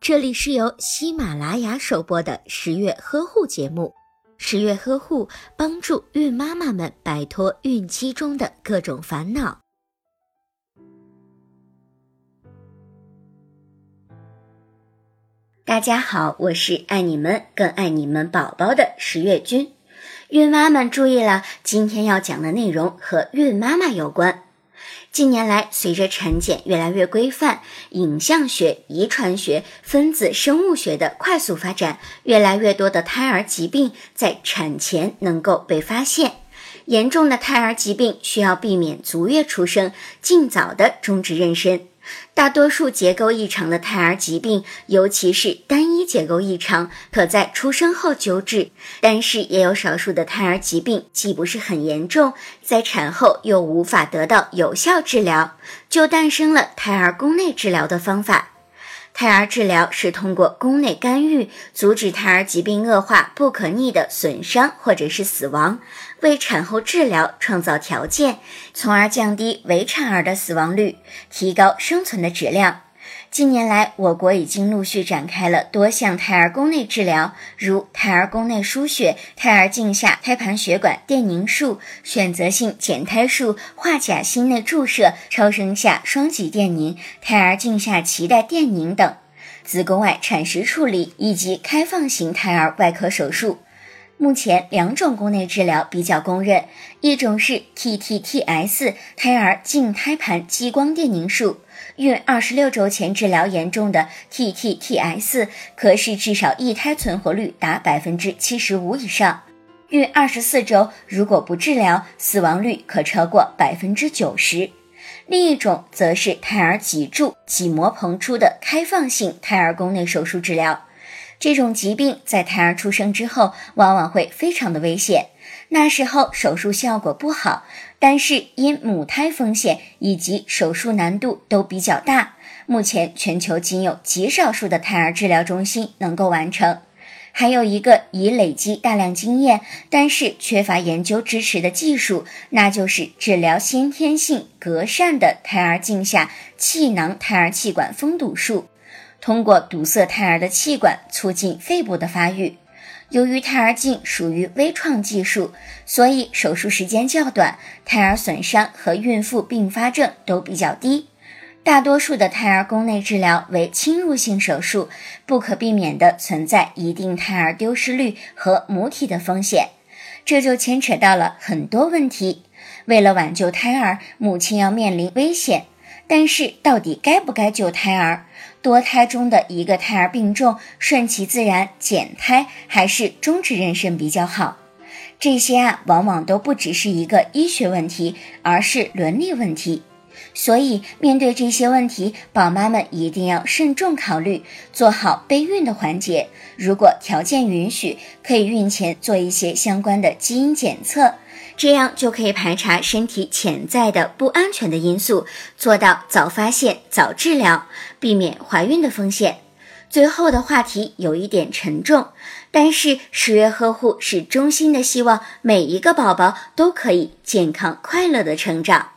这里是由喜马拉雅首播的十月呵护节目。十月呵护帮助孕妈妈们摆脱孕期中的各种烦恼。大家好，我是爱你们更爱你们宝宝的十月君。孕妈们注意了，今天要讲的内容和孕妈妈有关。近年来，随着产检越来越规范，影像学、遗传学、分子生物学的快速发展，越来越多的胎儿疾病在产前能够被发现。严重的胎儿疾病需要避免足月出生，尽早的终止妊娠。大多数结构异常的胎儿疾病，尤其是单一结构异常，可在出生后救治。但是，也有少数的胎儿疾病既不是很严重，在产后又无法得到有效治疗，就诞生了胎儿宫内治疗的方法。胎儿治疗是通过宫内干预，阻止胎儿疾病恶化、不可逆的损伤或者是死亡，为产后治疗创造条件，从而降低围产儿的死亡率，提高生存的质量。近年来，我国已经陆续展开了多项胎儿宫内治疗，如胎儿宫内输血、胎儿镜下胎盘血管电凝术、选择性减胎术、化钾心内注射、超声下双极电凝、胎儿镜下脐带电凝等，子宫外产石处理以及开放型胎儿外科手术。目前两种宫内治疗比较公认，一种是 TTTS 胎儿镜胎盘激光电凝术，孕二十六周前治疗严重的 TTTS，可使至少一胎存活率达百分之七十五以上；孕二十四周如果不治疗，死亡率可超过百分之九十。另一种则是胎儿脊柱脊膜膨出的开放性胎儿宫内手术治疗。这种疾病在胎儿出生之后，往往会非常的危险。那时候手术效果不好，但是因母胎风险以及手术难度都比较大，目前全球仅有极少数的胎儿治疗中心能够完成。还有一个已累积大量经验，但是缺乏研究支持的技术，那就是治疗先天性隔疝的胎儿镜下气囊胎儿气管封堵术。通过堵塞胎儿的气管，促进肺部的发育。由于胎儿镜属于微创技术，所以手术时间较短，胎儿损伤和孕妇并发症都比较低。大多数的胎儿宫内治疗为侵入性手术，不可避免的存在一定胎儿丢失率和母体的风险，这就牵扯到了很多问题。为了挽救胎儿，母亲要面临危险。但是，到底该不该救胎儿？多胎中的一个胎儿病重，顺其自然减胎，还是终止妊娠比较好？这些啊，往往都不只是一个医学问题，而是伦理问题。所以，面对这些问题，宝妈们一定要慎重考虑，做好备孕的环节。如果条件允许，可以孕前做一些相关的基因检测。这样就可以排查身体潜在的不安全的因素，做到早发现、早治疗，避免怀孕的风险。最后的话题有一点沉重，但是十月呵护是衷心的希望每一个宝宝都可以健康快乐的成长。